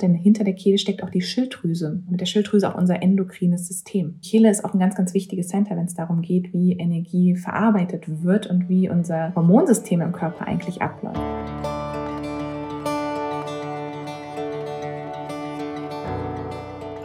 Denn hinter der Kehle steckt auch die Schilddrüse. Mit der Schilddrüse auch unser endokrines System. Die Kehle ist auch ein ganz, ganz wichtiges Center, wenn es darum geht, wie Energie verarbeitet wird und wie unser Hormonsystem im Körper eigentlich abläuft.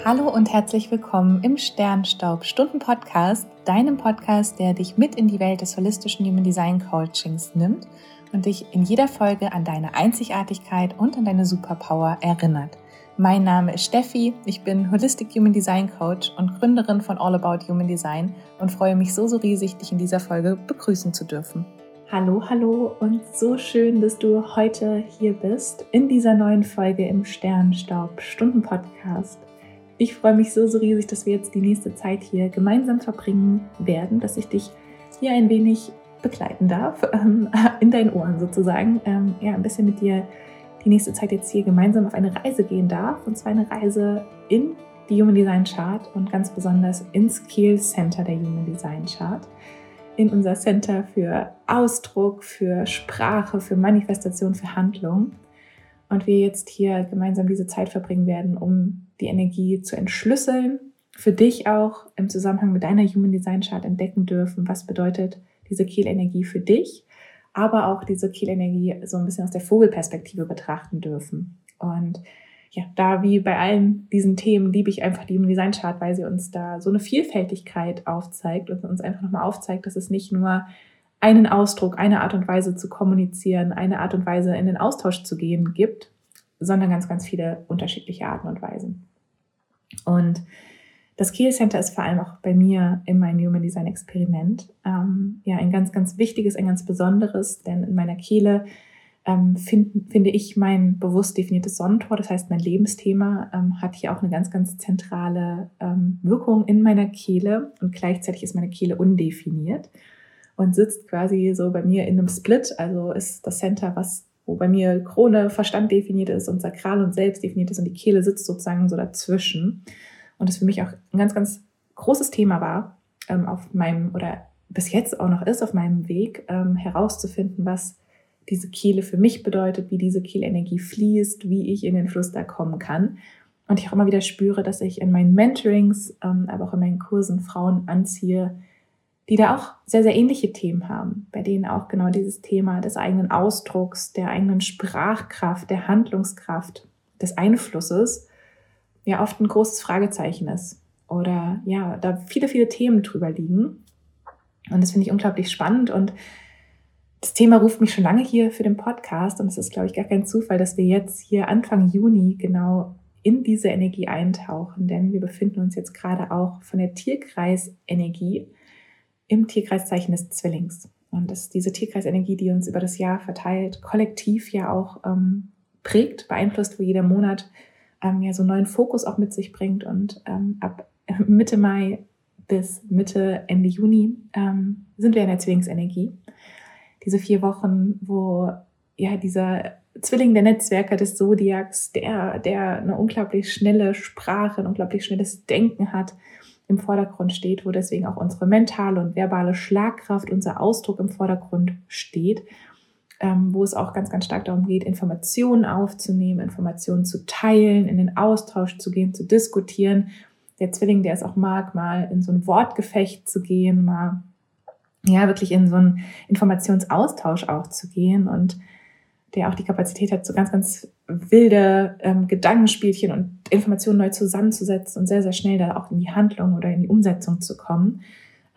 Hallo und herzlich willkommen im Sternstaub Stunden Podcast, deinem Podcast, der dich mit in die Welt des holistischen Human Design Coachings nimmt und dich in jeder Folge an deine Einzigartigkeit und an deine Superpower erinnert. Mein Name ist Steffi, ich bin Holistic Human Design Coach und Gründerin von All About Human Design und freue mich so, so riesig, dich in dieser Folge begrüßen zu dürfen. Hallo, hallo und so schön, dass du heute hier bist in dieser neuen Folge im Sternstaub Stunden Podcast. Ich freue mich so, so riesig, dass wir jetzt die nächste Zeit hier gemeinsam verbringen werden, dass ich dich hier ein wenig begleiten darf, ähm, in deinen Ohren sozusagen, ähm, ja, ein bisschen mit dir die nächste Zeit jetzt hier gemeinsam auf eine Reise gehen darf. Und zwar eine Reise in die Human Design Chart und ganz besonders ins Skill Center der Human Design Chart. In unser Center für Ausdruck, für Sprache, für Manifestation, für Handlung. Und wir jetzt hier gemeinsam diese Zeit verbringen werden, um die Energie zu entschlüsseln, für dich auch im Zusammenhang mit deiner Human Design Chart entdecken dürfen, was bedeutet diese Kielenergie für dich aber auch diese Kielenergie so ein bisschen aus der Vogelperspektive betrachten dürfen. Und ja, da wie bei allen diesen Themen liebe ich einfach die Design Chart, weil sie uns da so eine Vielfältigkeit aufzeigt und uns einfach nochmal aufzeigt, dass es nicht nur einen Ausdruck, eine Art und Weise zu kommunizieren, eine Art und Weise in den Austausch zu gehen gibt, sondern ganz, ganz viele unterschiedliche Arten und Weisen. Und das Kiel Center ist vor allem auch bei mir in meinem Human Design Experiment ähm, ja ein ganz, ganz wichtiges, ein ganz besonderes, denn in meiner Kehle ähm, find, finde ich mein bewusst definiertes Sonnentor, das heißt mein Lebensthema, ähm, hat hier auch eine ganz, ganz zentrale ähm, Wirkung in meiner Kehle und gleichzeitig ist meine Kehle undefiniert und sitzt quasi so bei mir in einem Split, also ist das Center, was wo bei mir Krone, Verstand definiert ist und Sakral und Selbst definiert ist und die Kehle sitzt sozusagen so dazwischen und das für mich auch ein ganz, ganz großes Thema war ähm, auf meinem oder bis jetzt auch noch ist auf meinem Weg ähm, herauszufinden, was diese Kehle für mich bedeutet, wie diese Kielenergie fließt, wie ich in den Fluss da kommen kann. Und ich auch immer wieder spüre, dass ich in meinen Mentorings, ähm, aber auch in meinen Kursen Frauen anziehe, die da auch sehr, sehr ähnliche Themen haben, bei denen auch genau dieses Thema des eigenen Ausdrucks, der eigenen Sprachkraft, der Handlungskraft, des Einflusses ja oft ein großes Fragezeichen ist oder ja, da viele, viele Themen drüber liegen. Und das finde ich unglaublich spannend und das Thema ruft mich schon lange hier für den Podcast und es ist, glaube ich, gar kein Zufall, dass wir jetzt hier Anfang Juni genau in diese Energie eintauchen, denn wir befinden uns jetzt gerade auch von der Tierkreisenergie im Tierkreiszeichen des Zwillings. Und das ist diese Tierkreisenergie, die uns über das Jahr verteilt, kollektiv ja auch ähm, prägt, beeinflusst, wo jeder Monat ähm, ja so neuen Fokus auch mit sich bringt. Und ähm, ab Mitte Mai bis Mitte, Ende Juni ähm, sind wir in der Zwillingsenergie. Diese vier Wochen, wo ja dieser Zwilling der Netzwerker des Zodiacs, der, der eine unglaublich schnelle Sprache, ein unglaublich schnelles Denken hat, im Vordergrund steht, wo deswegen auch unsere mentale und verbale Schlagkraft, unser Ausdruck im Vordergrund steht ähm, wo es auch ganz, ganz stark darum geht, Informationen aufzunehmen, Informationen zu teilen, in den Austausch zu gehen, zu diskutieren. Der Zwilling, der es auch mag, mal in so ein Wortgefecht zu gehen, mal ja wirklich in so einen Informationsaustausch auch zu gehen und der auch die Kapazität hat, so ganz, ganz wilde ähm, Gedankenspielchen und Informationen neu zusammenzusetzen und sehr, sehr schnell da auch in die Handlung oder in die Umsetzung zu kommen.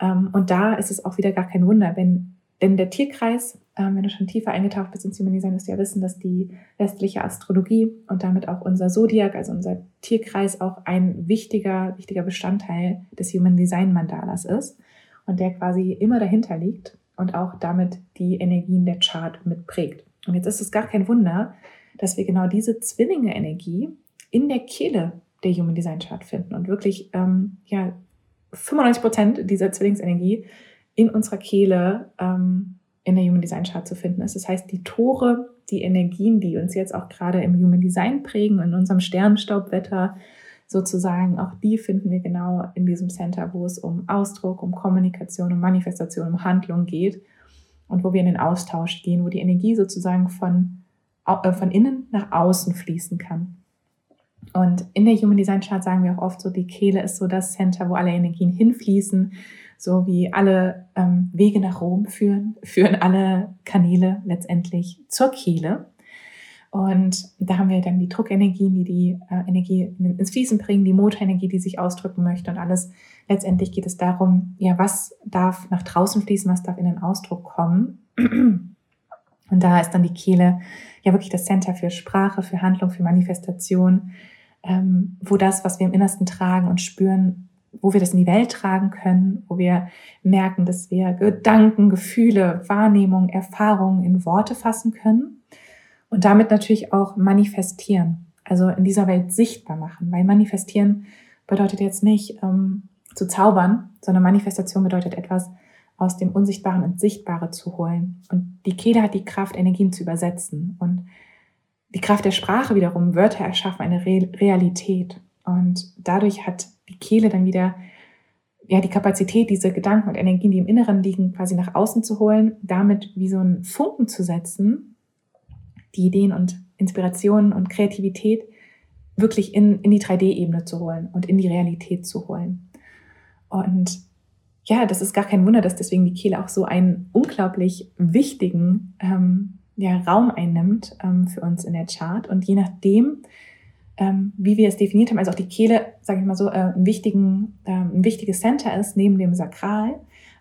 Ähm, und da ist es auch wieder gar kein Wunder, wenn denn der Tierkreis, ähm, wenn du schon tiefer eingetaucht bist ins Human Design, wirst du ja wissen, dass die westliche Astrologie und damit auch unser Zodiac, also unser Tierkreis, auch ein wichtiger, wichtiger Bestandteil des Human Design Mandalas ist und der quasi immer dahinter liegt und auch damit die Energien der Chart mitprägt. Und jetzt ist es gar kein Wunder, dass wir genau diese Zwillinge-Energie in der Kehle der Human Design Chart finden und wirklich ähm, ja 95 Prozent dieser Zwillingsenergie in unserer Kehle ähm, in der Human Design Chart zu finden ist. Das heißt, die Tore, die Energien, die uns jetzt auch gerade im Human Design prägen, in unserem Sternstaubwetter sozusagen, auch die finden wir genau in diesem Center, wo es um Ausdruck, um Kommunikation, um Manifestation, um Handlung geht und wo wir in den Austausch gehen, wo die Energie sozusagen von, äh, von innen nach außen fließen kann. Und in der Human Design Chart sagen wir auch oft so, die Kehle ist so das Center, wo alle Energien hinfließen, so wie alle ähm, Wege nach Rom führen, führen alle Kanäle letztendlich zur Kehle. Und da haben wir dann die Druckenergien, die die äh, Energie ins Fließen bringen, die Motorenergie, die sich ausdrücken möchte und alles. Letztendlich geht es darum, ja, was darf nach draußen fließen, was darf in den Ausdruck kommen. Und da ist dann die Kehle ja wirklich das Center für Sprache, für Handlung, für Manifestation, ähm, wo das, was wir im Innersten tragen und spüren, wo wir das in die Welt tragen können, wo wir merken, dass wir Gedanken, Gefühle, Wahrnehmung, Erfahrungen in Worte fassen können und damit natürlich auch manifestieren, also in dieser Welt sichtbar machen, weil manifestieren bedeutet jetzt nicht ähm, zu zaubern, sondern Manifestation bedeutet etwas aus dem Unsichtbaren ins Sichtbare zu holen. Und die Kehle hat die Kraft, Energien zu übersetzen und die Kraft der Sprache wiederum, Wörter erschaffen eine Re Realität. Und dadurch hat die Kehle dann wieder ja, die Kapazität, diese Gedanken und Energien, die im Inneren liegen, quasi nach außen zu holen, damit wie so einen Funken zu setzen, die Ideen und Inspirationen und Kreativität wirklich in, in die 3D-Ebene zu holen und in die Realität zu holen. Und ja, das ist gar kein Wunder, dass deswegen die Kehle auch so einen unglaublich wichtigen ähm, ja, Raum einnimmt ähm, für uns in der Chart. Und je nachdem, ähm, wie wir es definiert haben, also auch die Kehle, sage ich mal so, äh, ein, wichtigen, äh, ein wichtiges Center ist neben dem Sakral,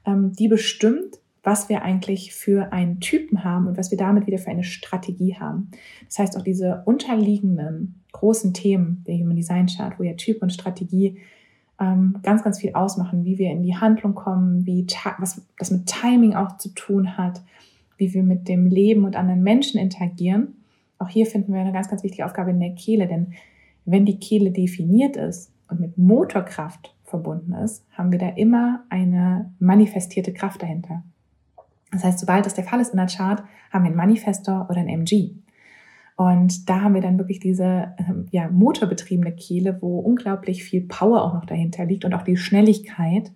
ähm, die bestimmt, was wir eigentlich für einen Typen haben und was wir damit wieder für eine Strategie haben. Das heißt, auch diese unterliegenden großen Themen der Human Design Chart, wo ja Typ und Strategie ähm, ganz, ganz viel ausmachen, wie wir in die Handlung kommen, wie was das mit Timing auch zu tun hat, wie wir mit dem Leben und anderen Menschen interagieren. Auch hier finden wir eine ganz, ganz wichtige Aufgabe in der Kehle, denn wenn die Kehle definiert ist und mit Motorkraft verbunden ist, haben wir da immer eine manifestierte Kraft dahinter. Das heißt, sobald das der Fall ist in der Chart, haben wir einen Manifestor oder einen MG. Und da haben wir dann wirklich diese ähm, ja, motorbetriebene Kehle, wo unglaublich viel Power auch noch dahinter liegt und auch die Schnelligkeit,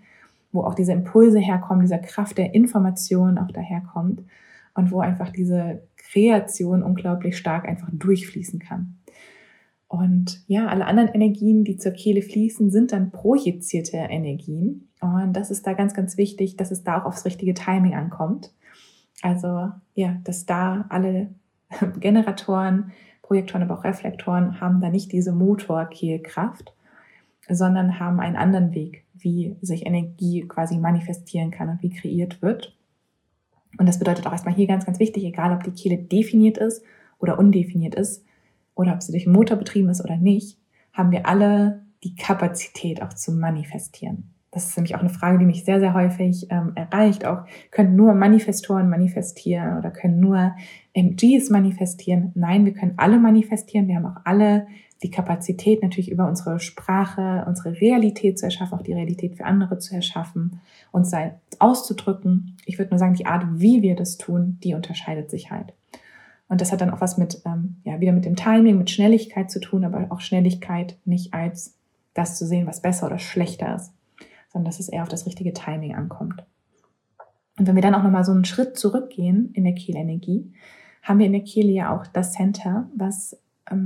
wo auch diese Impulse herkommen, dieser Kraft der Information auch daherkommt und wo einfach diese Kreation unglaublich stark einfach durchfließen kann. Und ja, alle anderen Energien, die zur Kehle fließen, sind dann projizierte Energien. Und das ist da ganz, ganz wichtig, dass es da auch aufs richtige Timing ankommt. Also ja, dass da alle Generatoren, Projektoren, aber auch Reflektoren haben da nicht diese Motorkehlkraft, sondern haben einen anderen Weg, wie sich Energie quasi manifestieren kann und wie kreiert wird. Und das bedeutet auch erstmal hier ganz, ganz wichtig, egal ob die Kehle definiert ist oder undefiniert ist, oder ob sie durch einen Motor betrieben ist oder nicht, haben wir alle die Kapazität auch zu manifestieren. Das ist nämlich auch eine Frage, die mich sehr, sehr häufig ähm, erreicht. Auch können nur Manifestoren manifestieren oder können nur MGs manifestieren? Nein, wir können alle manifestieren. Wir haben auch alle die Kapazität, natürlich über unsere Sprache, unsere Realität zu erschaffen, auch die Realität für andere zu erschaffen, uns auszudrücken. Ich würde nur sagen, die Art, wie wir das tun, die unterscheidet sich halt. Und das hat dann auch was mit, ähm, ja, wieder mit dem Timing, mit Schnelligkeit zu tun, aber auch Schnelligkeit nicht als das zu sehen, was besser oder schlechter ist, sondern dass es eher auf das richtige Timing ankommt. Und wenn wir dann auch nochmal so einen Schritt zurückgehen in der Kehlenergie, haben wir in der Kehle ja auch das Center, was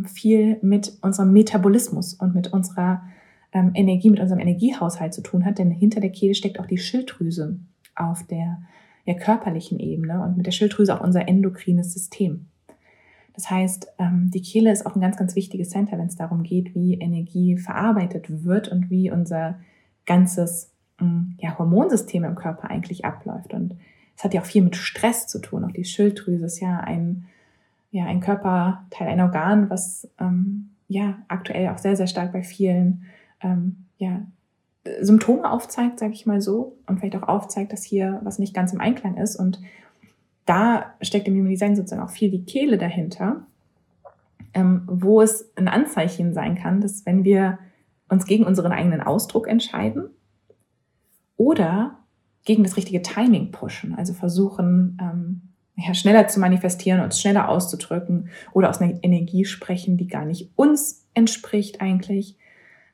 viel mit unserem Metabolismus und mit unserer ähm, Energie, mit unserem Energiehaushalt zu tun hat, denn hinter der Kehle steckt auch die Schilddrüse auf der ja, körperlichen Ebene und mit der Schilddrüse auch unser endokrines System. Das heißt, ähm, die Kehle ist auch ein ganz, ganz wichtiges Center, wenn es darum geht, wie Energie verarbeitet wird und wie unser ganzes mm, ja, Hormonsystem im Körper eigentlich abläuft. Und es hat ja auch viel mit Stress zu tun. Auch die Schilddrüse ist ja ein, ja, ein Körperteil, ein Organ, was ähm, ja aktuell auch sehr, sehr stark bei vielen ähm, ja, Symptome aufzeigt, sage ich mal so, und vielleicht auch aufzeigt, dass hier was nicht ganz im Einklang ist. Und da steckt im Human Design sozusagen auch viel die Kehle dahinter, ähm, wo es ein Anzeichen sein kann, dass wenn wir uns gegen unseren eigenen Ausdruck entscheiden oder gegen das richtige Timing pushen, also versuchen, ähm, ja, schneller zu manifestieren, uns schneller auszudrücken oder aus einer Energie sprechen, die gar nicht uns entspricht eigentlich,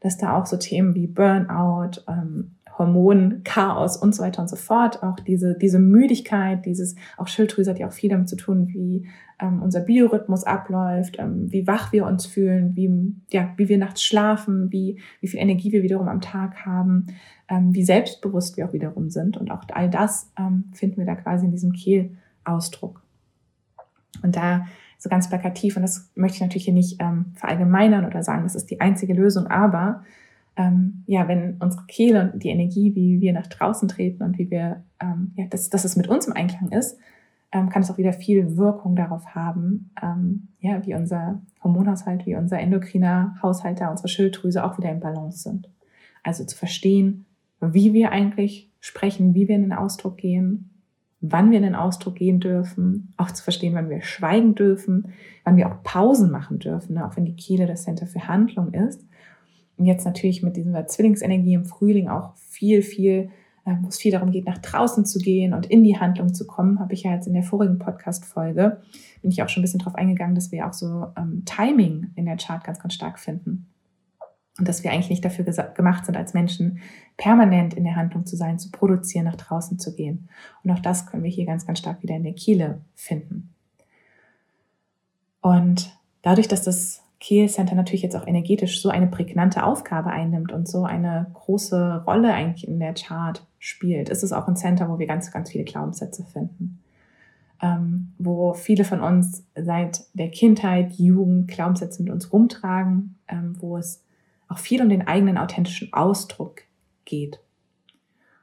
dass da auch so Themen wie Burnout, ähm, Hormonchaos und so weiter und so fort. Auch diese, diese Müdigkeit, dieses, auch Schilddrüse hat ja auch viel damit zu tun, wie ähm, unser Biorhythmus abläuft, ähm, wie wach wir uns fühlen, wie, ja, wie wir nachts schlafen, wie, wie viel Energie wir wiederum am Tag haben, ähm, wie selbstbewusst wir auch wiederum sind. Und auch all das ähm, finden wir da quasi in diesem Kehlausdruck. Und da so ganz plakativ, und das möchte ich natürlich hier nicht ähm, verallgemeinern oder sagen, das ist die einzige Lösung, aber ähm, ja, wenn unsere Kehle und die Energie, wie wir nach draußen treten und wie wir, ähm, ja, dass, dass es mit uns im Einklang ist, ähm, kann es auch wieder viel Wirkung darauf haben, ähm, ja, wie unser Hormonhaushalt, wie unser endokriner Haushalt da, unsere Schilddrüse auch wieder im Balance sind. Also zu verstehen, wie wir eigentlich sprechen, wie wir in den Ausdruck gehen, wann wir in den Ausdruck gehen dürfen, auch zu verstehen, wann wir schweigen dürfen, wann wir auch Pausen machen dürfen, ne, auch wenn die Kehle das Center für Handlung ist. Und jetzt natürlich mit dieser Zwillingsenergie im Frühling auch viel, viel ähm, wo es viel darum geht, nach draußen zu gehen und in die Handlung zu kommen, habe ich ja jetzt in der vorigen Podcast-Folge, bin ich auch schon ein bisschen drauf eingegangen, dass wir auch so ähm, Timing in der Chart ganz, ganz stark finden. Und dass wir eigentlich nicht dafür gemacht sind, als Menschen permanent in der Handlung zu sein, zu produzieren, nach draußen zu gehen. Und auch das können wir hier ganz, ganz stark wieder in der Kiele finden. Und dadurch, dass das Kiel Center natürlich jetzt auch energetisch so eine prägnante Aufgabe einnimmt und so eine große Rolle eigentlich in der Chart spielt, ist es auch ein Center, wo wir ganz, ganz viele Glaubenssätze finden. Ähm, wo viele von uns seit der Kindheit, Jugend Glaubenssätze mit uns rumtragen, ähm, wo es auch viel um den eigenen authentischen Ausdruck geht.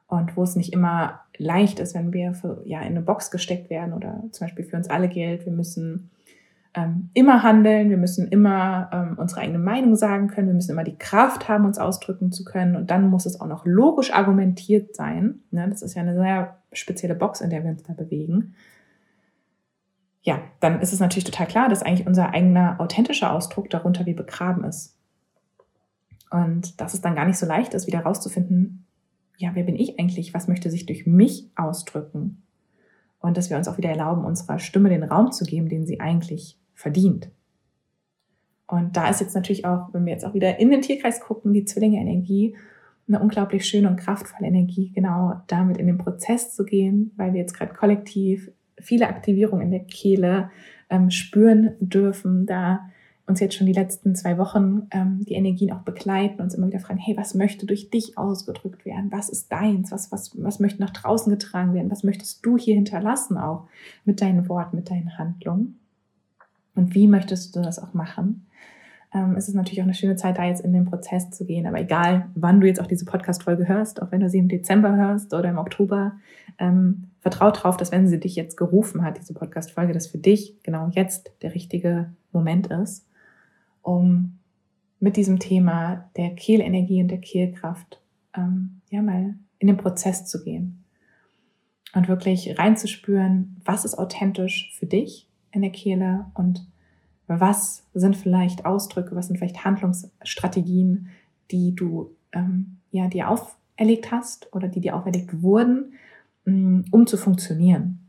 Und wo es nicht immer leicht ist, wenn wir für, ja, in eine Box gesteckt werden oder zum Beispiel für uns alle gilt, wir müssen ähm, immer handeln, wir müssen immer ähm, unsere eigene Meinung sagen können, wir müssen immer die Kraft haben, uns ausdrücken zu können und dann muss es auch noch logisch argumentiert sein. Ne? Das ist ja eine sehr spezielle Box, in der wir uns da bewegen. Ja, dann ist es natürlich total klar, dass eigentlich unser eigener authentischer Ausdruck darunter wie begraben ist. Und dass es dann gar nicht so leicht ist, wieder rauszufinden, ja, wer bin ich eigentlich? Was möchte sich durch mich ausdrücken? Und dass wir uns auch wieder erlauben, unserer Stimme den Raum zu geben, den sie eigentlich verdient. Und da ist jetzt natürlich auch, wenn wir jetzt auch wieder in den Tierkreis gucken, die Zwillinge-Energie, eine unglaublich schöne und kraftvolle Energie, genau damit in den Prozess zu gehen, weil wir jetzt gerade kollektiv viele Aktivierungen in der Kehle ähm, spüren dürfen, da uns jetzt schon die letzten zwei Wochen ähm, die Energien auch begleiten, uns immer wieder fragen, hey, was möchte durch dich ausgedrückt werden? Was ist deins? Was, was, was möchte nach draußen getragen werden? Was möchtest du hier hinterlassen auch mit deinen Worten, mit deinen Handlungen? Und wie möchtest du das auch machen? Ähm, es ist natürlich auch eine schöne Zeit, da jetzt in den Prozess zu gehen. Aber egal, wann du jetzt auch diese Podcast-Folge hörst, auch wenn du sie im Dezember hörst oder im Oktober, ähm, vertrau darauf, dass wenn sie dich jetzt gerufen hat, diese Podcast-Folge, dass für dich genau jetzt der richtige Moment ist, um mit diesem Thema der Kehlenergie und der Kehlkraft ähm, ja mal in den Prozess zu gehen und wirklich reinzuspüren, was ist authentisch für dich in der Kehle und was sind vielleicht Ausdrücke, was sind vielleicht Handlungsstrategien, die du ähm, ja dir auferlegt hast oder die dir auferlegt wurden, mm, um zu funktionieren,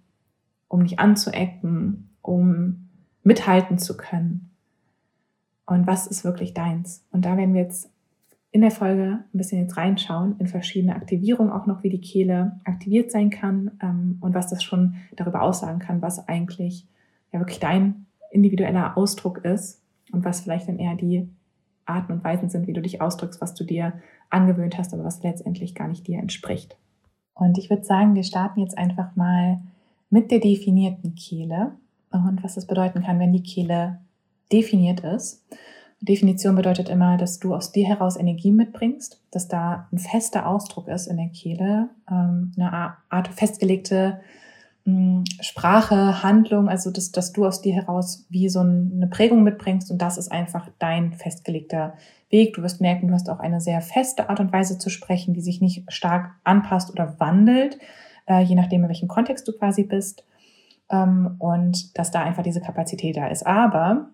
um nicht anzuecken, um mithalten zu können. Und was ist wirklich deins? Und da werden wir jetzt in der Folge ein bisschen jetzt reinschauen in verschiedene Aktivierungen, auch noch wie die Kehle aktiviert sein kann ähm, und was das schon darüber aussagen kann, was eigentlich ja wirklich dein individueller Ausdruck ist und was vielleicht dann eher die Arten und Weisen sind, wie du dich ausdrückst, was du dir angewöhnt hast, aber was letztendlich gar nicht dir entspricht. Und ich würde sagen, wir starten jetzt einfach mal mit der definierten Kehle und was das bedeuten kann, wenn die Kehle definiert ist. Definition bedeutet immer, dass du aus dir heraus Energie mitbringst, dass da ein fester Ausdruck ist in der Kehle, ähm, eine Art festgelegte Sprache, Handlung, also dass, dass du aus dir heraus wie so eine Prägung mitbringst und das ist einfach dein festgelegter Weg. Du wirst merken, du hast auch eine sehr feste Art und Weise zu sprechen, die sich nicht stark anpasst oder wandelt, äh, je nachdem, in welchem Kontext du quasi bist. Ähm, und dass da einfach diese Kapazität da ist. Aber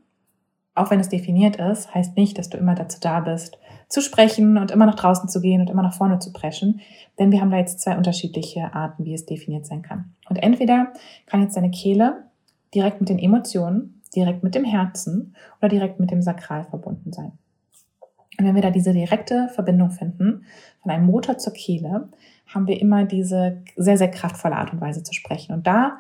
auch wenn es definiert ist, heißt nicht, dass du immer dazu da bist, zu sprechen und immer nach draußen zu gehen und immer nach vorne zu preschen. Denn wir haben da jetzt zwei unterschiedliche Arten, wie es definiert sein kann. Und entweder kann jetzt deine Kehle direkt mit den Emotionen, direkt mit dem Herzen oder direkt mit dem Sakral verbunden sein. Und wenn wir da diese direkte Verbindung finden, von einem Motor zur Kehle, haben wir immer diese sehr, sehr kraftvolle Art und Weise zu sprechen. Und da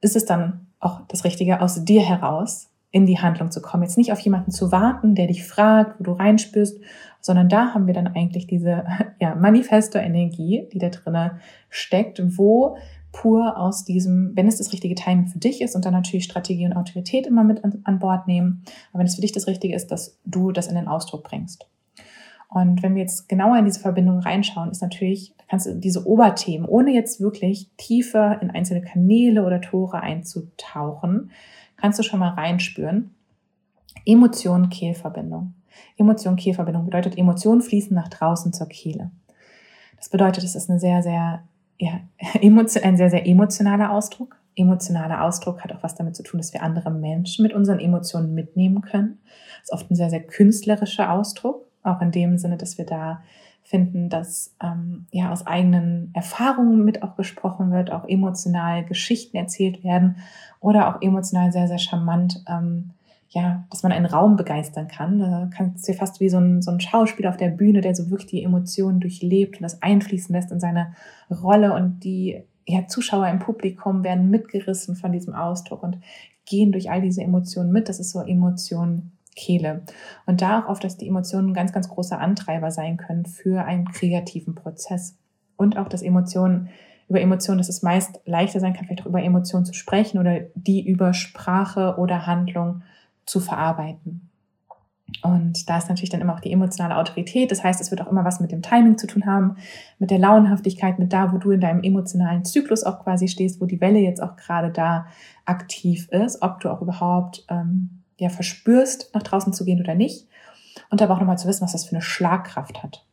ist es dann auch das Richtige, aus dir heraus in die Handlung zu kommen. Jetzt nicht auf jemanden zu warten, der dich fragt, wo du reinspürst, sondern da haben wir dann eigentlich diese ja, Manifesto-Energie, die da drinne steckt, wo pur aus diesem, wenn es das richtige Timing für dich ist und dann natürlich Strategie und Autorität immer mit an, an Bord nehmen, aber wenn es für dich das Richtige ist, dass du das in den Ausdruck bringst. Und wenn wir jetzt genauer in diese Verbindung reinschauen, ist natürlich, kannst du diese Oberthemen, ohne jetzt wirklich tiefer in einzelne Kanäle oder Tore einzutauchen, kannst du schon mal reinspüren. Emotion, Kehlverbindung. Emotion, Kehlverbindung bedeutet, Emotionen fließen nach draußen zur Kehle. Das bedeutet, es ist eine sehr, sehr, ja, ein sehr, sehr emotionaler Ausdruck. Emotionaler Ausdruck hat auch was damit zu tun, dass wir andere Menschen mit unseren Emotionen mitnehmen können. Das ist oft ein sehr, sehr künstlerischer Ausdruck, auch in dem Sinne, dass wir da finden, dass ähm, ja aus eigenen Erfahrungen mit auch gesprochen wird, auch emotional Geschichten erzählt werden oder auch emotional sehr, sehr charmant, ähm, ja, dass man einen Raum begeistern kann. Da kannst du fast wie so ein, so ein Schauspieler auf der Bühne, der so wirklich die Emotionen durchlebt und das einfließen lässt in seine Rolle und die ja, Zuschauer im Publikum werden mitgerissen von diesem Ausdruck und gehen durch all diese Emotionen mit. Das ist so Emotion Kehle. Und da auch oft, dass die Emotionen ein ganz, ganz großer Antreiber sein können für einen kreativen Prozess. Und auch, dass Emotionen über Emotionen, dass es meist leichter sein kann, vielleicht auch über Emotionen zu sprechen oder die über Sprache oder Handlung zu verarbeiten. Und da ist natürlich dann immer auch die emotionale Autorität. Das heißt, es wird auch immer was mit dem Timing zu tun haben, mit der Launenhaftigkeit, mit da, wo du in deinem emotionalen Zyklus auch quasi stehst, wo die Welle jetzt auch gerade da aktiv ist, ob du auch überhaupt ähm, ja verspürst, nach draußen zu gehen oder nicht. Und aber auch nochmal zu wissen, was das für eine Schlagkraft hat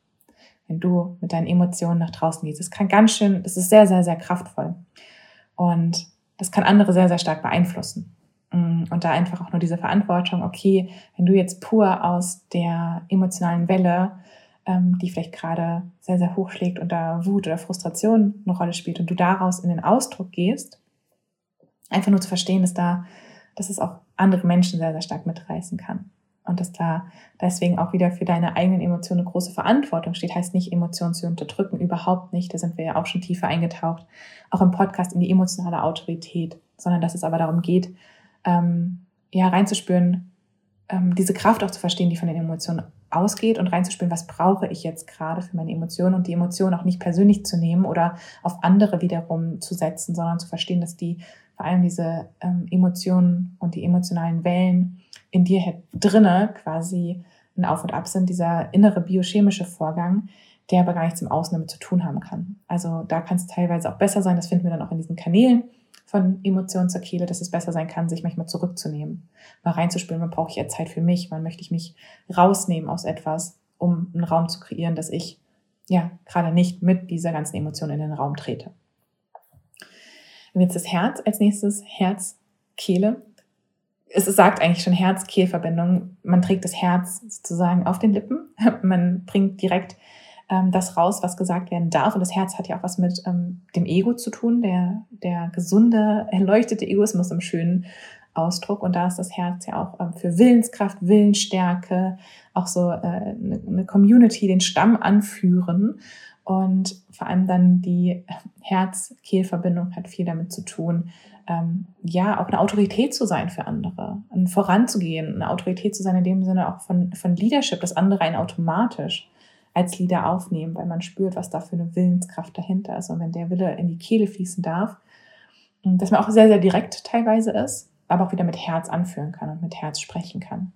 wenn du mit deinen Emotionen nach draußen gehst. Das kann ganz schön, das ist sehr, sehr, sehr kraftvoll. Und das kann andere sehr, sehr stark beeinflussen. Mm, und da einfach auch nur diese Verantwortung, okay, wenn du jetzt pur aus der emotionalen Welle, ähm, die vielleicht gerade sehr, sehr hoch schlägt und da Wut oder Frustration eine Rolle spielt und du daraus in den Ausdruck gehst, einfach nur zu verstehen, dass da, dass es auch andere Menschen sehr, sehr stark mitreißen kann. Und dass da deswegen auch wieder für deine eigenen Emotionen eine große Verantwortung steht, heißt nicht, Emotionen zu unterdrücken, überhaupt nicht. Da sind wir ja auch schon tiefer eingetaucht, auch im Podcast in die emotionale Autorität, sondern dass es aber darum geht, ähm, ja, reinzuspüren, ähm, diese Kraft auch zu verstehen, die von den Emotionen ausgeht und reinzuspüren, was brauche ich jetzt gerade für meine Emotionen und die Emotionen auch nicht persönlich zu nehmen oder auf andere wiederum zu setzen, sondern zu verstehen, dass die vor allem diese ähm, Emotionen und die emotionalen Wellen in dir drinne quasi ein Auf und Ab sind, dieser innere biochemische Vorgang, der aber gar nichts im Außen damit zu tun haben kann. Also da kann es teilweise auch besser sein, das finden wir dann auch in diesen Kanälen von Emotionen zur Kehle, dass es besser sein kann, sich manchmal zurückzunehmen, mal reinzuspüren, wann brauche ich jetzt Zeit für mich, wann möchte ich mich rausnehmen aus etwas, um einen Raum zu kreieren, dass ich ja gerade nicht mit dieser ganzen Emotion in den Raum trete. Und jetzt das Herz als nächstes, Herz, Kehle es sagt eigentlich schon Herz-Kehl-Verbindung. Man trägt das Herz sozusagen auf den Lippen. Man bringt direkt ähm, das raus, was gesagt werden darf. Und das Herz hat ja auch was mit ähm, dem Ego zu tun, der, der gesunde, erleuchtete Egoismus im schönen Ausdruck. Und da ist das Herz ja auch ähm, für Willenskraft, Willensstärke, auch so äh, eine, eine Community, den Stamm anführen. Und vor allem dann die Herz-Kehl-Verbindung hat viel damit zu tun, ähm, ja, auch eine Autorität zu sein für andere, voranzugehen, eine Autorität zu sein in dem Sinne auch von, von Leadership, dass andere einen automatisch als Leader aufnehmen, weil man spürt, was da für eine Willenskraft dahinter ist. Und wenn der Wille in die Kehle fließen darf, dass man auch sehr, sehr direkt teilweise ist, aber auch wieder mit Herz anführen kann und mit Herz sprechen kann.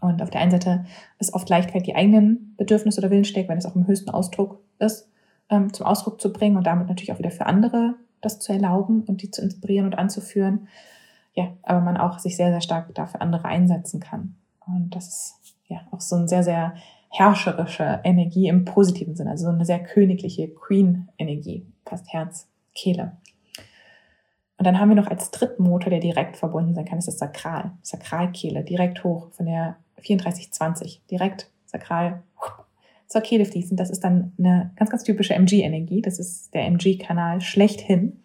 Und auf der einen Seite ist oft leicht die eigenen Bedürfnisse oder Willensstärke, wenn es auch im höchsten Ausdruck ist, ähm, zum Ausdruck zu bringen und damit natürlich auch wieder für andere das zu erlauben und die zu inspirieren und anzuführen. Ja, aber man auch sich sehr, sehr stark dafür andere einsetzen kann. Und das ist ja auch so eine sehr, sehr herrscherische Energie im positiven Sinne, also so eine sehr königliche Queen-Energie, fast Herz, Kehle. Und dann haben wir noch als dritten Motor, der direkt verbunden sein kann, ist das Sakral, Sakralkehle, direkt hoch von der 3420, direkt sakral zur Kehle fließen. Das ist dann eine ganz, ganz typische MG-Energie. Das ist der MG-Kanal schlechthin.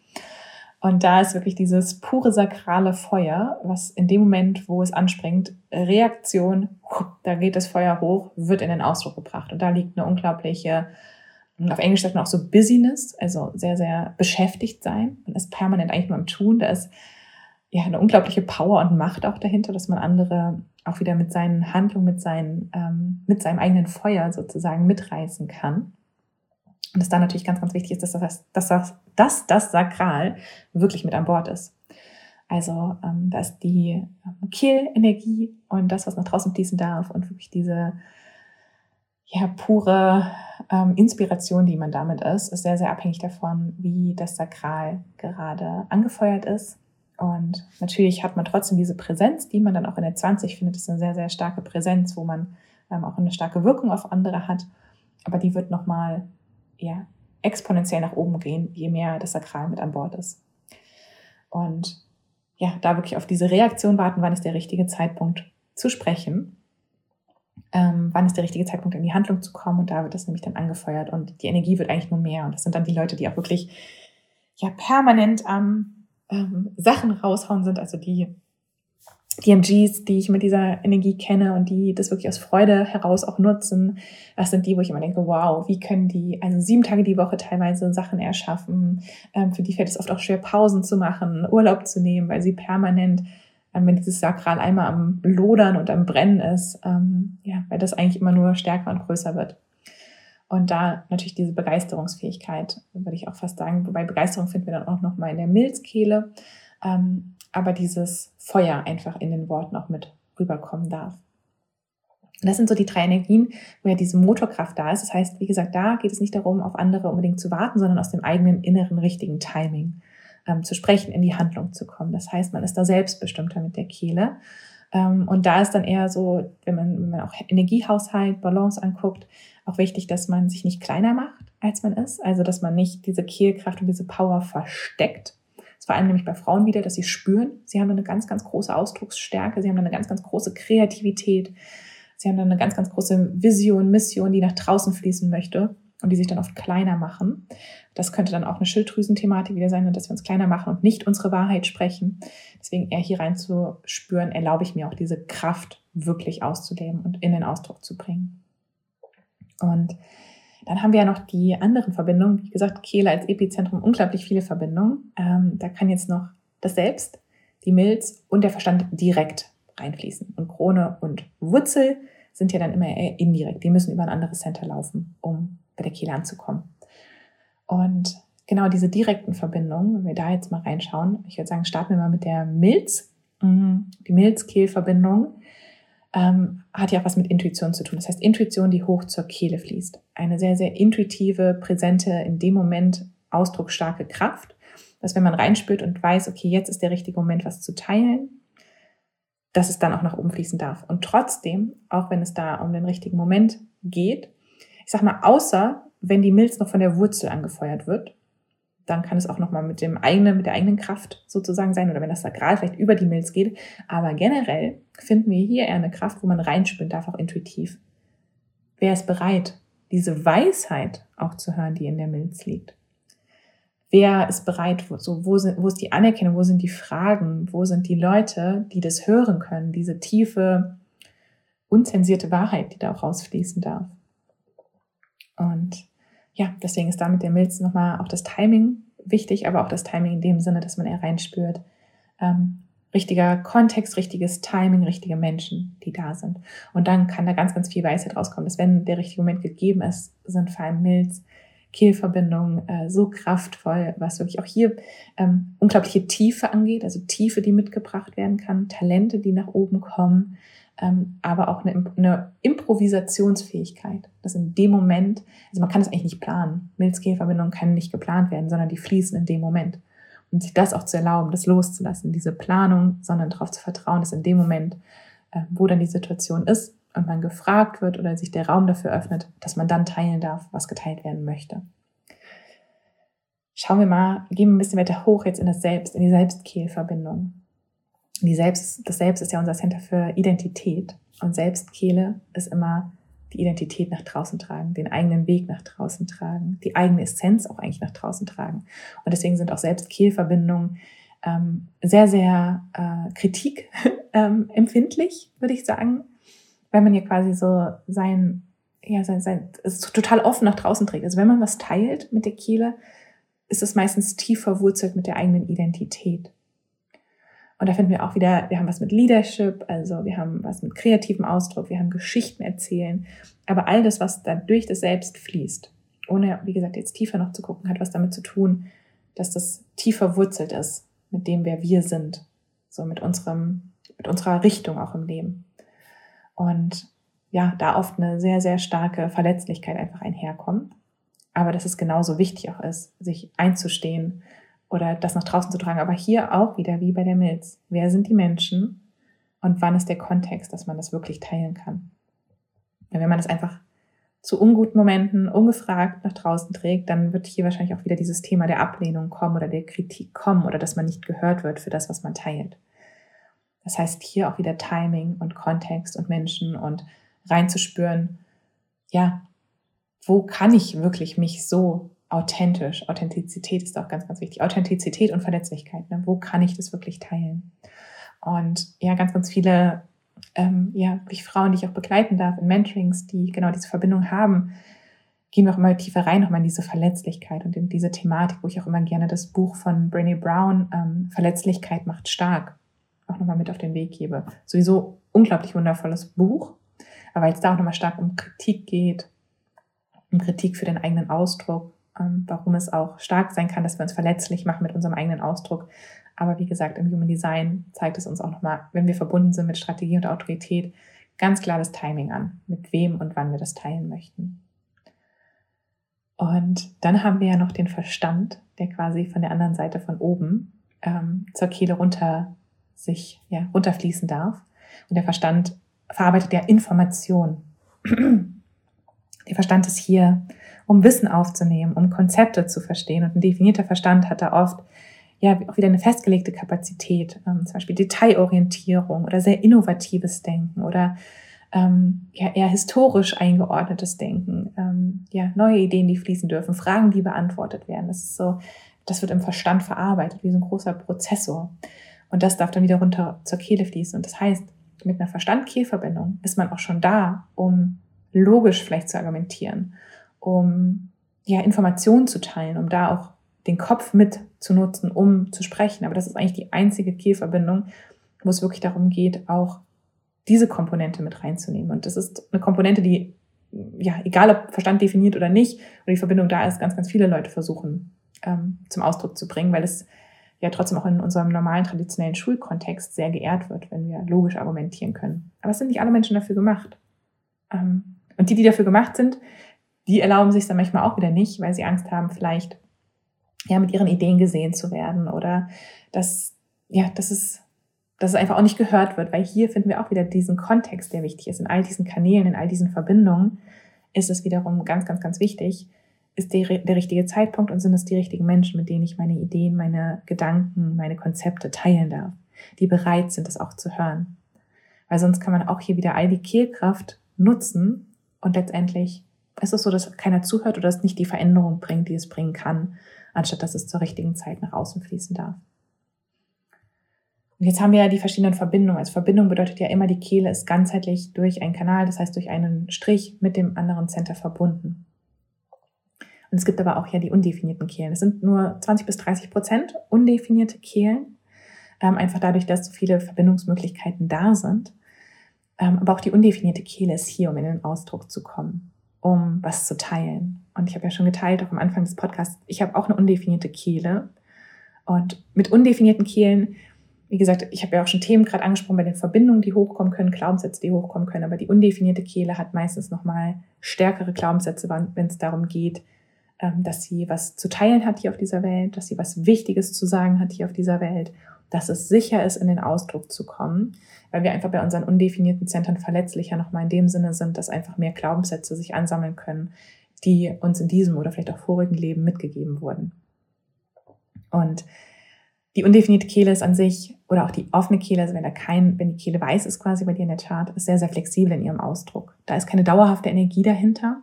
Und da ist wirklich dieses pure sakrale Feuer, was in dem Moment, wo es anspringt, Reaktion, da geht das Feuer hoch, wird in den Ausdruck gebracht. Und da liegt eine unglaubliche, auf Englisch sagt man auch so Busyness, also sehr, sehr beschäftigt sein. Man ist permanent eigentlich nur am Tun. Da ist ja eine unglaubliche Power und Macht auch dahinter, dass man andere auch wieder mit seinen Handlungen, mit, seinen, ähm, mit seinem eigenen Feuer sozusagen mitreißen kann. Und es da natürlich ganz, ganz wichtig ist, dass das, dass das, dass das Sakral wirklich mit an Bord ist. Also ähm, da ist die ähm, Kehlenergie und das, was nach draußen fließen darf und wirklich diese ja, pure ähm, Inspiration, die man damit ist, ist sehr, sehr abhängig davon, wie das Sakral gerade angefeuert ist. Und natürlich hat man trotzdem diese Präsenz, die man dann auch in der 20 findet, ist eine sehr, sehr starke Präsenz, wo man ähm, auch eine starke Wirkung auf andere hat. Aber die wird nochmal ja, exponentiell nach oben gehen, je mehr das Sakral mit an Bord ist. Und ja, da wirklich auf diese Reaktion warten, wann ist der richtige Zeitpunkt zu sprechen, ähm, wann ist der richtige Zeitpunkt in die Handlung zu kommen und da wird das nämlich dann angefeuert und die Energie wird eigentlich nur mehr und das sind dann die Leute, die auch wirklich ja permanent am ähm, Sachen raushauen sind, also die DMGs, die ich mit dieser Energie kenne und die das wirklich aus Freude heraus auch nutzen, das sind die, wo ich immer denke, wow, wie können die also sieben Tage die Woche teilweise Sachen erschaffen. Ähm, für die fällt es oft auch schwer, Pausen zu machen, Urlaub zu nehmen, weil sie permanent, ähm, wenn dieses Sakral einmal am Lodern und am Brennen ist, ähm, ja, weil das eigentlich immer nur stärker und größer wird. Und da natürlich diese Begeisterungsfähigkeit, würde ich auch fast sagen, wobei Begeisterung finden wir dann auch nochmal in der Milzkehle. Ähm, aber dieses Feuer einfach in den Worten auch mit rüberkommen darf. Das sind so die drei Energien, wo ja diese Motorkraft da ist. Das heißt, wie gesagt, da geht es nicht darum, auf andere unbedingt zu warten, sondern aus dem eigenen inneren richtigen Timing ähm, zu sprechen, in die Handlung zu kommen. Das heißt, man ist da selbstbestimmter mit der Kehle. Ähm, und da ist dann eher so, wenn man, wenn man auch Energiehaushalt, Balance anguckt, auch wichtig, dass man sich nicht kleiner macht, als man ist. Also, dass man nicht diese Kehlkraft und diese Power versteckt, vor allem nämlich bei Frauen wieder, dass sie spüren, sie haben eine ganz, ganz große Ausdrucksstärke, sie haben eine ganz, ganz große Kreativität, sie haben eine ganz, ganz große Vision, Mission, die nach draußen fließen möchte und die sich dann oft kleiner machen. Das könnte dann auch eine Schilddrüsenthematik wieder sein, dass wir uns kleiner machen und nicht unsere Wahrheit sprechen. Deswegen eher hier rein zu spüren, erlaube ich mir auch diese Kraft wirklich auszuleben und in den Ausdruck zu bringen. Und dann haben wir ja noch die anderen Verbindungen. Wie gesagt, Kehle als Epizentrum, unglaublich viele Verbindungen. Ähm, da kann jetzt noch das Selbst, die Milz und der Verstand direkt reinfließen. Und Krone und Wurzel sind ja dann immer eher indirekt. Die müssen über ein anderes Center laufen, um bei der Kehle anzukommen. Und genau diese direkten Verbindungen, wenn wir da jetzt mal reinschauen, ich würde sagen, starten wir mal mit der Milz. Mhm. Die Milz-Kehl-Verbindung ähm, hat ja auch was mit Intuition zu tun. Das heißt, Intuition, die hoch zur Kehle fließt. Eine sehr, sehr intuitive, präsente, in dem Moment ausdrucksstarke Kraft, dass wenn man reinspürt und weiß, okay, jetzt ist der richtige Moment, was zu teilen, dass es dann auch nach oben fließen darf. Und trotzdem, auch wenn es da um den richtigen Moment geht, ich sag mal, außer wenn die Milz noch von der Wurzel angefeuert wird, dann kann es auch nochmal mit dem eigenen, mit der eigenen Kraft sozusagen sein oder wenn das Sakral vielleicht über die Milz geht. Aber generell finden wir hier eher eine Kraft, wo man reinspüren darf, auch intuitiv. Wer ist bereit, diese Weisheit auch zu hören, die in der Milz liegt? Wer ist bereit, so, wo, sind, wo ist die Anerkennung, wo sind die Fragen, wo sind die Leute, die das hören können, diese tiefe, unzensierte Wahrheit, die da auch rausfließen darf? Und ja, deswegen ist da mit der Milz nochmal auch das Timing wichtig, aber auch das Timing in dem Sinne, dass man eher reinspürt. Ähm, richtiger Kontext, richtiges Timing, richtige Menschen, die da sind. Und dann kann da ganz, ganz viel Weisheit rauskommen, dass wenn der richtige Moment gegeben ist, sind vor allem Milz, Kehlverbindungen äh, so kraftvoll, was wirklich auch hier ähm, unglaubliche Tiefe angeht, also Tiefe, die mitgebracht werden kann, Talente, die nach oben kommen, ähm, aber auch eine, eine Improvisationsfähigkeit. Dass in dem Moment, also man kann das eigentlich nicht planen. Milz-Kehlverbindungen können nicht geplant werden, sondern die fließen in dem Moment. Und sich das auch zu erlauben, das loszulassen, diese Planung, sondern darauf zu vertrauen, dass in dem Moment, äh, wo dann die Situation ist und man gefragt wird oder sich der Raum dafür öffnet, dass man dann teilen darf, was geteilt werden möchte. Schauen wir mal, gehen wir ein bisschen weiter hoch jetzt in das Selbst, in die Selbstkehlverbindung. Die Selbst, das Selbst ist ja unser Center für Identität. Und Selbstkehle ist immer die Identität nach draußen tragen, den eigenen Weg nach draußen tragen, die eigene Essenz auch eigentlich nach draußen tragen. Und deswegen sind auch selbst Kehlverbindungen ähm, sehr, sehr äh, Kritik ähm, würde ich sagen, weil man ja quasi so sein, ja, sein, sein, es total offen nach draußen trägt. Also wenn man was teilt mit der Kehle, ist es meistens tief verwurzelt mit der eigenen Identität. Und da finden wir auch wieder, wir haben was mit Leadership, also wir haben was mit kreativem Ausdruck, wir haben Geschichten erzählen, aber all das, was dann durch das Selbst fließt, ohne, wie gesagt, jetzt tiefer noch zu gucken, hat was damit zu tun, dass das tiefer verwurzelt ist mit dem, wer wir sind, so mit unserem, mit unserer Richtung auch im Leben. Und ja, da oft eine sehr, sehr starke Verletzlichkeit einfach einherkommt. Aber dass es genauso wichtig auch ist, sich einzustehen oder das nach draußen zu tragen. Aber hier auch wieder wie bei der Milz. Wer sind die Menschen und wann ist der Kontext, dass man das wirklich teilen kann? wenn man das einfach zu unguten Momenten ungefragt nach draußen trägt, dann wird hier wahrscheinlich auch wieder dieses Thema der Ablehnung kommen oder der Kritik kommen oder dass man nicht gehört wird für das, was man teilt. Das heißt, hier auch wieder Timing und Kontext und Menschen und reinzuspüren, ja, wo kann ich wirklich mich so authentisch. Authentizität ist auch ganz, ganz wichtig. Authentizität und Verletzlichkeit. Ne? Wo kann ich das wirklich teilen? Und ja, ganz, ganz viele ähm, ja, wirklich Frauen, die ich auch begleiten darf in Mentorings, die genau diese Verbindung haben, gehen wir auch immer tiefer rein, nochmal in diese Verletzlichkeit und in diese Thematik, wo ich auch immer gerne das Buch von Brené Brown, ähm, Verletzlichkeit macht stark, auch nochmal mit auf den Weg gebe. Sowieso unglaublich wundervolles Buch, aber weil es da auch nochmal stark um Kritik geht, um Kritik für den eigenen Ausdruck, warum es auch stark sein kann, dass wir uns verletzlich machen mit unserem eigenen Ausdruck. Aber wie gesagt, im Human Design zeigt es uns auch nochmal, wenn wir verbunden sind mit Strategie und Autorität, ganz klar das Timing an, mit wem und wann wir das teilen möchten. Und dann haben wir ja noch den Verstand, der quasi von der anderen Seite von oben ähm, zur Kehle runter sich ja, runterfließen darf. Und der Verstand verarbeitet ja Information. der Verstand ist hier, um Wissen aufzunehmen, um Konzepte zu verstehen. Und ein definierter Verstand hat da oft ja auch wieder eine festgelegte Kapazität, ähm, zum Beispiel Detailorientierung oder sehr innovatives Denken oder ähm, ja, eher historisch eingeordnetes Denken, ähm, ja, neue Ideen, die fließen dürfen, Fragen, die beantwortet werden. Das ist so, das wird im Verstand verarbeitet, wie so ein großer Prozessor. Und das darf dann wieder runter zur Kehle fließen. Und das heißt, mit einer Verstand-Kehlverbindung ist man auch schon da, um logisch vielleicht zu argumentieren, um ja Informationen zu teilen, um da auch den Kopf mit zu nutzen, um zu sprechen. Aber das ist eigentlich die einzige Kehlverbindung, wo es wirklich darum geht, auch diese Komponente mit reinzunehmen. Und das ist eine Komponente, die, ja, egal ob Verstand definiert oder nicht, oder die Verbindung da ist, ganz, ganz viele Leute versuchen ähm, zum Ausdruck zu bringen, weil es ja trotzdem auch in unserem normalen traditionellen Schulkontext sehr geehrt wird, wenn wir logisch argumentieren können. Aber es sind nicht alle Menschen dafür gemacht. Ähm, und die, die dafür gemacht sind, die erlauben sich dann manchmal auch wieder nicht, weil sie Angst haben, vielleicht ja mit ihren Ideen gesehen zu werden oder dass ja, dass es dass es einfach auch nicht gehört wird, weil hier finden wir auch wieder diesen Kontext, der wichtig ist. In all diesen Kanälen, in all diesen Verbindungen ist es wiederum ganz, ganz, ganz wichtig, ist der, der richtige Zeitpunkt und sind es die richtigen Menschen, mit denen ich meine Ideen, meine Gedanken, meine Konzepte teilen darf, die bereit sind, das auch zu hören. Weil sonst kann man auch hier wieder all die Kehlkraft nutzen und letztendlich ist es so, dass keiner zuhört oder es nicht die Veränderung bringt, die es bringen kann, anstatt dass es zur richtigen Zeit nach außen fließen darf. Und jetzt haben wir ja die verschiedenen Verbindungen. Also Verbindung bedeutet ja immer, die Kehle ist ganzheitlich durch einen Kanal, das heißt durch einen Strich mit dem anderen Center verbunden. Und es gibt aber auch ja die undefinierten Kehlen. Es sind nur 20 bis 30 Prozent undefinierte Kehlen, ähm, einfach dadurch, dass so viele Verbindungsmöglichkeiten da sind. Ähm, aber auch die undefinierte Kehle ist hier, um in den Ausdruck zu kommen, um was zu teilen. Und ich habe ja schon geteilt, auch am Anfang des Podcasts, ich habe auch eine undefinierte Kehle. Und mit undefinierten Kehlen, wie gesagt, ich habe ja auch schon Themen gerade angesprochen bei den Verbindungen, die hochkommen können, Glaubenssätze, die hochkommen können. Aber die undefinierte Kehle hat meistens nochmal stärkere Glaubenssätze, wenn es darum geht, ähm, dass sie was zu teilen hat hier auf dieser Welt, dass sie was Wichtiges zu sagen hat hier auf dieser Welt dass es sicher ist, in den Ausdruck zu kommen, weil wir einfach bei unseren undefinierten Zentren verletzlicher nochmal in dem Sinne sind, dass einfach mehr Glaubenssätze sich ansammeln können, die uns in diesem oder vielleicht auch vorigen Leben mitgegeben wurden. Und Die undefinierte Kehle ist an sich oder auch die offene Kehle, also wenn da kein, wenn die Kehle weiß ist quasi bei dir in der Chart, ist sehr, sehr flexibel in ihrem Ausdruck. Da ist keine dauerhafte Energie dahinter,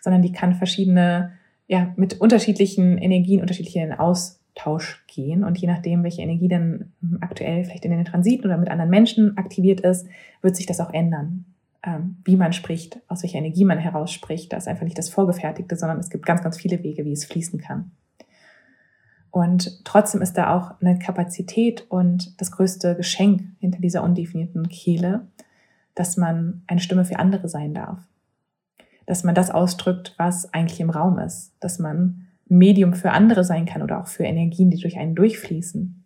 sondern die kann verschiedene, ja, mit unterschiedlichen Energien, unterschiedlichen Austausch gehen. Und je nachdem, welche Energie dann aktuell vielleicht in den Transiten oder mit anderen Menschen aktiviert ist, wird sich das auch ändern. Ähm, wie man spricht, aus welcher Energie man heraus spricht. Da ist einfach nicht das Vorgefertigte, sondern es gibt ganz, ganz viele Wege, wie es fließen kann. Und trotzdem ist da auch eine Kapazität und das größte Geschenk hinter dieser undefinierten Kehle, dass man eine Stimme für andere sein darf. Dass man das ausdrückt, was eigentlich im Raum ist. Dass man Medium für andere sein kann oder auch für Energien, die durch einen durchfließen.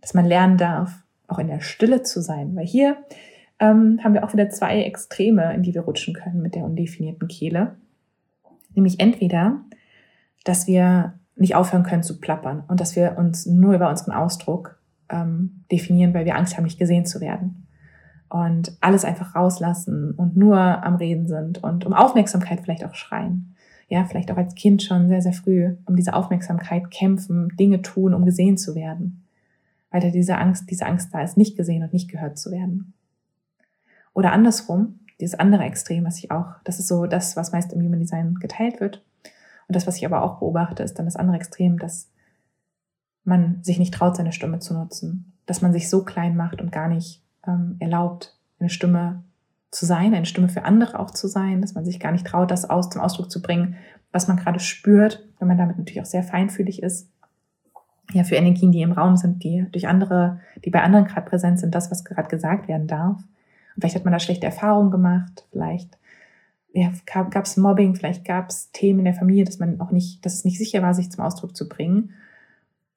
Dass man lernen darf, auch in der Stille zu sein. Weil hier ähm, haben wir auch wieder zwei Extreme, in die wir rutschen können mit der undefinierten Kehle. Nämlich entweder, dass wir nicht aufhören können zu plappern und dass wir uns nur über unseren Ausdruck ähm, definieren, weil wir Angst haben, nicht gesehen zu werden. Und alles einfach rauslassen und nur am Reden sind und um Aufmerksamkeit vielleicht auch schreien. Ja, vielleicht auch als Kind schon sehr, sehr früh um diese Aufmerksamkeit kämpfen, Dinge tun, um gesehen zu werden. Weil da diese Angst, diese Angst da ist, nicht gesehen und nicht gehört zu werden. Oder andersrum, dieses andere Extrem, was ich auch, das ist so das, was meist im Human Design geteilt wird, und das, was ich aber auch beobachte, ist dann das andere Extrem, dass man sich nicht traut, seine Stimme zu nutzen. Dass man sich so klein macht und gar nicht ähm, erlaubt, eine Stimme zu sein, eine Stimme für andere auch zu sein, dass man sich gar nicht traut, das aus, zum Ausdruck zu bringen, was man gerade spürt, wenn man damit natürlich auch sehr feinfühlig ist. Ja, für Energien, die im Raum sind, die durch andere, die bei anderen gerade präsent sind, das, was gerade gesagt werden darf. Und vielleicht hat man da schlechte Erfahrungen gemacht, vielleicht ja, gab es Mobbing, vielleicht gab es Themen in der Familie, dass man auch nicht, dass es nicht sicher war, sich zum Ausdruck zu bringen.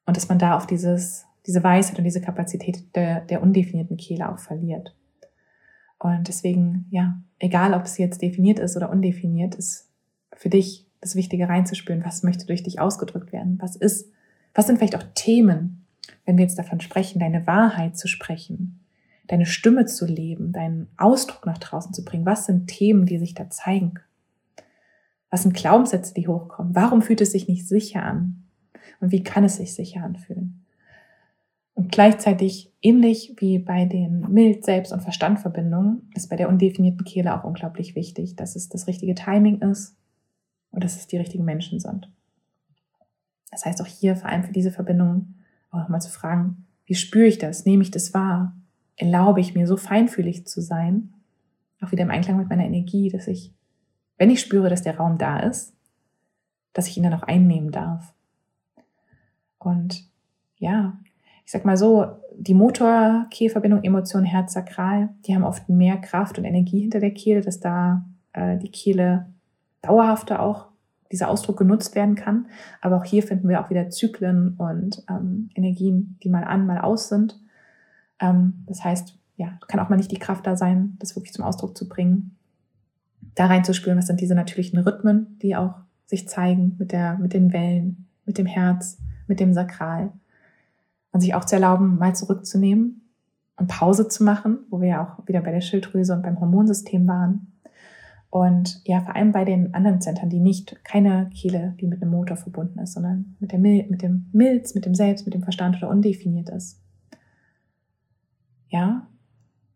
Und dass man da auf dieses, diese Weisheit und diese Kapazität der, der undefinierten Kehle auch verliert. Und deswegen, ja, egal ob es jetzt definiert ist oder undefiniert, ist für dich das Wichtige reinzuspüren, was möchte durch dich ausgedrückt werden? Was ist, was sind vielleicht auch Themen, wenn wir jetzt davon sprechen, deine Wahrheit zu sprechen? deine Stimme zu leben, deinen Ausdruck nach draußen zu bringen. Was sind Themen, die sich da zeigen? Was sind Glaubenssätze, die hochkommen? Warum fühlt es sich nicht sicher an? Und wie kann es sich sicher anfühlen? Und gleichzeitig, ähnlich wie bei den Mild-, Selbst- und Verstandverbindungen, ist bei der undefinierten Kehle auch unglaublich wichtig, dass es das richtige Timing ist und dass es die richtigen Menschen sind. Das heißt auch hier vor allem für diese Verbindung auch nochmal zu fragen, wie spüre ich das? Nehme ich das wahr? erlaube ich mir so feinfühlig zu sein, auch wieder im Einklang mit meiner Energie, dass ich, wenn ich spüre, dass der Raum da ist, dass ich ihn dann auch einnehmen darf. Und ja, ich sag mal so, die Motor-Kehlverbindung Emotion, Herz, Sakral, die haben oft mehr Kraft und Energie hinter der Kehle, dass da äh, die Kehle dauerhafter auch dieser Ausdruck genutzt werden kann. Aber auch hier finden wir auch wieder Zyklen und ähm, Energien, die mal an, mal aus sind. Ähm, das heißt, ja, kann auch mal nicht die Kraft da sein, das wirklich zum Ausdruck zu bringen. Da reinzuspüren, was sind diese natürlichen Rhythmen, die auch sich zeigen mit der, mit den Wellen, mit dem Herz, mit dem Sakral. Und sich auch zu erlauben, mal zurückzunehmen und Pause zu machen, wo wir ja auch wieder bei der Schilddrüse und beim Hormonsystem waren. Und ja, vor allem bei den anderen Zentren, die nicht, keine Kehle, die mit einem Motor verbunden ist, sondern mit, der Mil mit dem Milz, mit dem Selbst, mit dem Verstand oder undefiniert ist ja,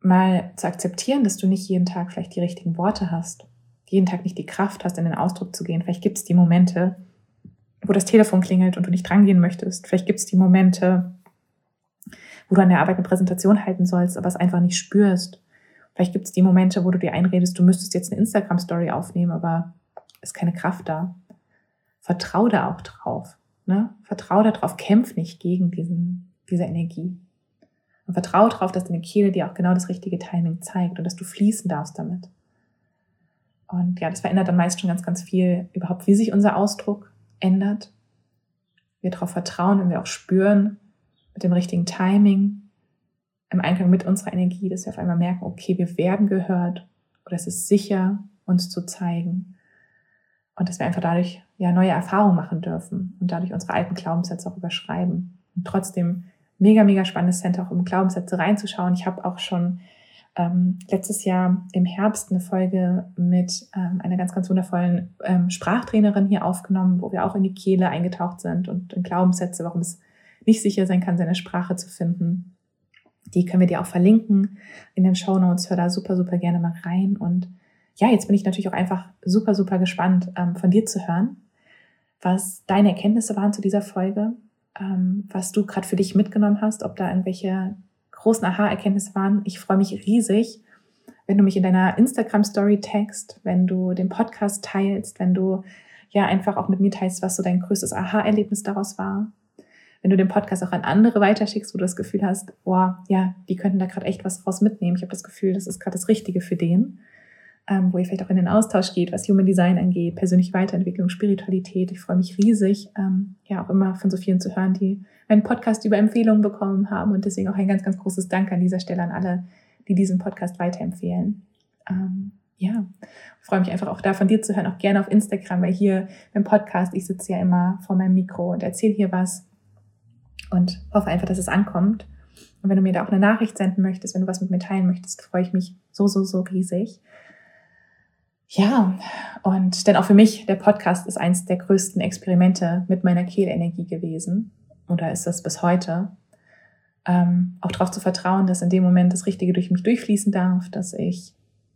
mal zu akzeptieren, dass du nicht jeden Tag vielleicht die richtigen Worte hast, jeden Tag nicht die Kraft hast, in den Ausdruck zu gehen. Vielleicht gibt es die Momente, wo das Telefon klingelt und du nicht drangehen möchtest. Vielleicht gibt es die Momente, wo du an der Arbeit eine Präsentation halten sollst, aber es einfach nicht spürst. Vielleicht gibt es die Momente, wo du dir einredest, du müsstest jetzt eine Instagram-Story aufnehmen, aber ist keine Kraft da. Vertrau da auch drauf. Ne? Vertrau darauf, kämpf nicht gegen diesen, diese Energie. Und vertraue darauf, dass deine Kehle dir auch genau das richtige Timing zeigt und dass du fließen darfst damit. Und ja, das verändert dann meist schon ganz, ganz viel überhaupt, wie sich unser Ausdruck ändert. Wir darauf vertrauen, wenn wir auch spüren, mit dem richtigen Timing, im Einklang mit unserer Energie, dass wir auf einmal merken, okay, wir werden gehört oder es ist sicher, uns zu zeigen. Und dass wir einfach dadurch ja neue Erfahrungen machen dürfen und dadurch unsere alten Glaubenssätze auch überschreiben. Und trotzdem mega, mega spannendes Center, auch um Glaubenssätze reinzuschauen. Ich habe auch schon ähm, letztes Jahr im Herbst eine Folge mit ähm, einer ganz, ganz wundervollen ähm, Sprachtrainerin hier aufgenommen, wo wir auch in die Kehle eingetaucht sind und in Glaubenssätze, warum es nicht sicher sein kann, seine Sprache zu finden. Die können wir dir auch verlinken in den Show Notes. Hör da super, super gerne mal rein. Und ja, jetzt bin ich natürlich auch einfach super, super gespannt, ähm, von dir zu hören, was deine Erkenntnisse waren zu dieser Folge, ähm, was du gerade für dich mitgenommen hast, ob da irgendwelche großen Aha-Erkenntnisse waren. Ich freue mich riesig, wenn du mich in deiner Instagram-Story text, wenn du den Podcast teilst, wenn du ja einfach auch mit mir teilst, was so dein größtes Aha-Erlebnis daraus war. Wenn du den Podcast auch an andere weiterschickst, wo du das Gefühl hast, oh, ja, die könnten da gerade echt was draus mitnehmen. Ich habe das Gefühl, das ist gerade das Richtige für den. Ähm, wo ihr vielleicht auch in den Austausch geht, was Human Design angeht, persönliche Weiterentwicklung, Spiritualität. Ich freue mich riesig, ähm, ja auch immer von so vielen zu hören, die meinen Podcast über Empfehlungen bekommen haben und deswegen auch ein ganz, ganz großes Dank an dieser Stelle an alle, die diesen Podcast weiterempfehlen. Ähm, ja, freue mich einfach auch da von dir zu hören, auch gerne auf Instagram, weil hier beim Podcast, ich sitze ja immer vor meinem Mikro und erzähle hier was und hoffe einfach, dass es ankommt. Und wenn du mir da auch eine Nachricht senden möchtest, wenn du was mit mir teilen möchtest, freue ich mich so, so, so riesig. Ja, und denn auch für mich, der Podcast ist eins der größten Experimente mit meiner Kehlenergie gewesen. Oder ist das bis heute? Ähm, auch darauf zu vertrauen, dass in dem Moment das Richtige durch mich durchfließen darf, dass ich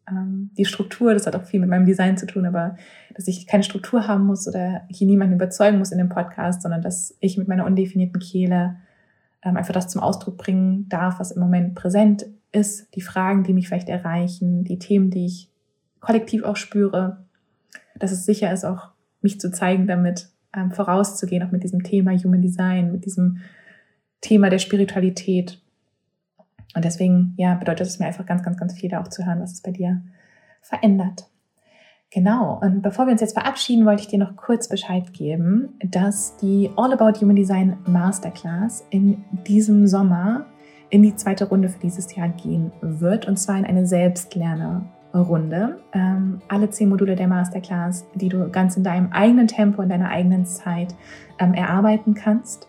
ähm, die Struktur, das hat auch viel mit meinem Design zu tun, aber dass ich keine Struktur haben muss oder hier niemanden überzeugen muss in dem Podcast, sondern dass ich mit meiner undefinierten Kehle ähm, einfach das zum Ausdruck bringen darf, was im Moment präsent ist, die Fragen, die mich vielleicht erreichen, die Themen, die ich kollektiv auch spüre, dass es sicher ist, auch mich zu zeigen, damit ähm, vorauszugehen, auch mit diesem Thema Human Design, mit diesem Thema der Spiritualität und deswegen, ja, bedeutet es mir einfach ganz, ganz, ganz viel, da auch zu hören, was es bei dir verändert. Genau, und bevor wir uns jetzt verabschieden, wollte ich dir noch kurz Bescheid geben, dass die All About Human Design Masterclass in diesem Sommer in die zweite Runde für dieses Jahr gehen wird, und zwar in eine Selbstlernerrunde. Ähm, alle zehn Module der Masterclass, die du ganz in deinem eigenen Tempo, in deiner eigenen Zeit ähm, erarbeiten kannst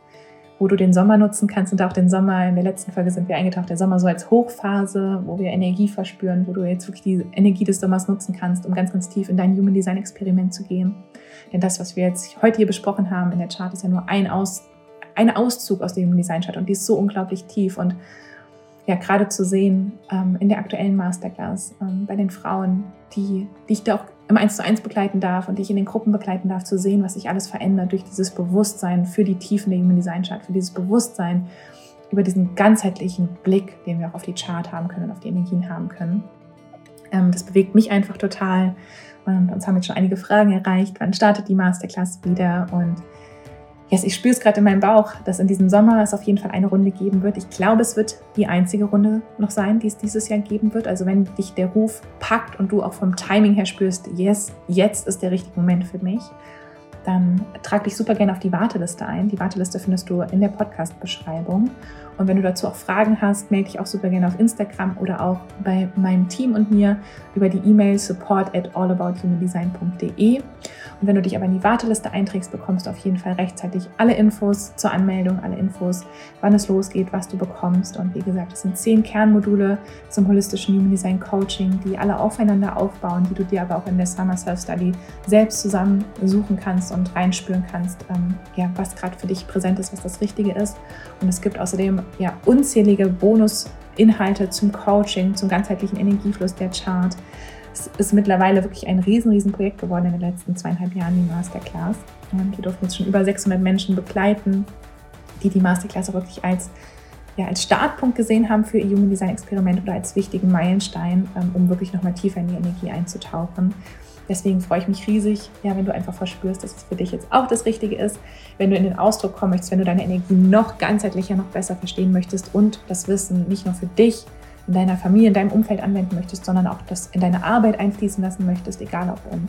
wo du den Sommer nutzen kannst und auch den Sommer, in der letzten Folge sind wir eingetaucht, der Sommer so als Hochphase, wo wir Energie verspüren, wo du jetzt wirklich die Energie des Sommers nutzen kannst, um ganz, ganz tief in dein Human Design Experiment zu gehen. Denn das, was wir jetzt heute hier besprochen haben in der Chart, ist ja nur ein, aus, ein Auszug aus dem Human Design Chart und die ist so unglaublich tief und ja, gerade zu sehen ähm, in der aktuellen Masterclass ähm, bei den Frauen, die, die ich da auch im 1 zu 1 begleiten darf und die ich in den Gruppen begleiten darf, zu sehen, was sich alles verändert durch dieses Bewusstsein für die Tiefen der Human Design Chart, für dieses Bewusstsein über diesen ganzheitlichen Blick, den wir auch auf die Chart haben können und auf die Energien haben können. Ähm, das bewegt mich einfach total und uns haben jetzt schon einige Fragen erreicht. Wann startet die Masterclass wieder? Und yes, ich spüre es gerade in meinem Bauch, dass in diesem Sommer es auf jeden Fall eine Runde geben wird. Ich glaube, es wird die einzige Runde noch sein, die es dieses Jahr geben wird. Also wenn dich der Ruf packt und du auch vom Timing her spürst, yes, jetzt ist der richtige Moment für mich, dann trag dich super gerne auf die Warteliste ein. Die Warteliste findest du in der Podcast-Beschreibung. Und wenn du dazu auch Fragen hast, melde dich auch super gerne auf Instagram oder auch bei meinem Team und mir über die E-Mail support at allabouthumandesign.de. Und wenn du dich aber in die Warteliste einträgst, bekommst du auf jeden Fall rechtzeitig alle Infos zur Anmeldung, alle Infos, wann es losgeht, was du bekommst. Und wie gesagt, es sind zehn Kernmodule zum holistischen Human Design Coaching, die alle aufeinander aufbauen, die du dir aber auch in der Summer Self Study selbst zusammen suchen kannst und reinspüren kannst, ähm, ja, was gerade für dich präsent ist, was das Richtige ist. Und es gibt außerdem ja, unzählige Bonusinhalte zum Coaching, zum ganzheitlichen Energiefluss der Chart. Es ist mittlerweile wirklich ein riesen, riesen Projekt geworden in den letzten zweieinhalb Jahren, die Masterclass. Und wir durften jetzt schon über 600 Menschen begleiten, die die Masterclass auch wirklich als, ja, als Startpunkt gesehen haben für ihr Human Design Experiment oder als wichtigen Meilenstein, ähm, um wirklich nochmal tiefer in die Energie einzutauchen. Deswegen freue ich mich riesig, ja, wenn du einfach verspürst, dass es für dich jetzt auch das Richtige ist, wenn du in den Ausdruck kommen möchtest, wenn du deine Energie noch ganzheitlicher, noch besser verstehen möchtest und das Wissen nicht nur für dich, in deiner Familie, in deinem Umfeld anwenden möchtest, sondern auch das in deine Arbeit einfließen lassen möchtest, egal ob im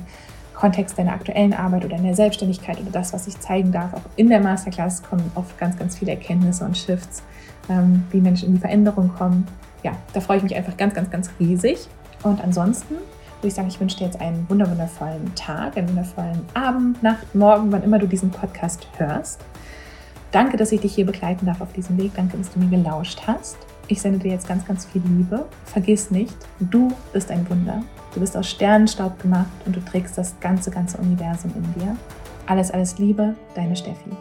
Kontext deiner aktuellen Arbeit oder in der Selbstständigkeit oder das, was ich zeigen darf. Auch in der Masterclass kommen oft ganz, ganz viele Erkenntnisse und Shifts, ähm, wie Menschen in die Veränderung kommen. Ja, da freue ich mich einfach ganz, ganz, ganz riesig. Und ansonsten würde ich sagen, ich wünsche dir jetzt einen wundervollen Tag, einen wundervollen Abend, Nacht, Morgen, wann immer du diesen Podcast hörst. Danke, dass ich dich hier begleiten darf auf diesem Weg. Danke, dass du mir gelauscht hast. Ich sende dir jetzt ganz, ganz viel Liebe. Vergiss nicht, du bist ein Wunder. Du bist aus Sternenstaub gemacht und du trägst das ganze, ganze Universum in dir. Alles, alles Liebe, deine Steffi.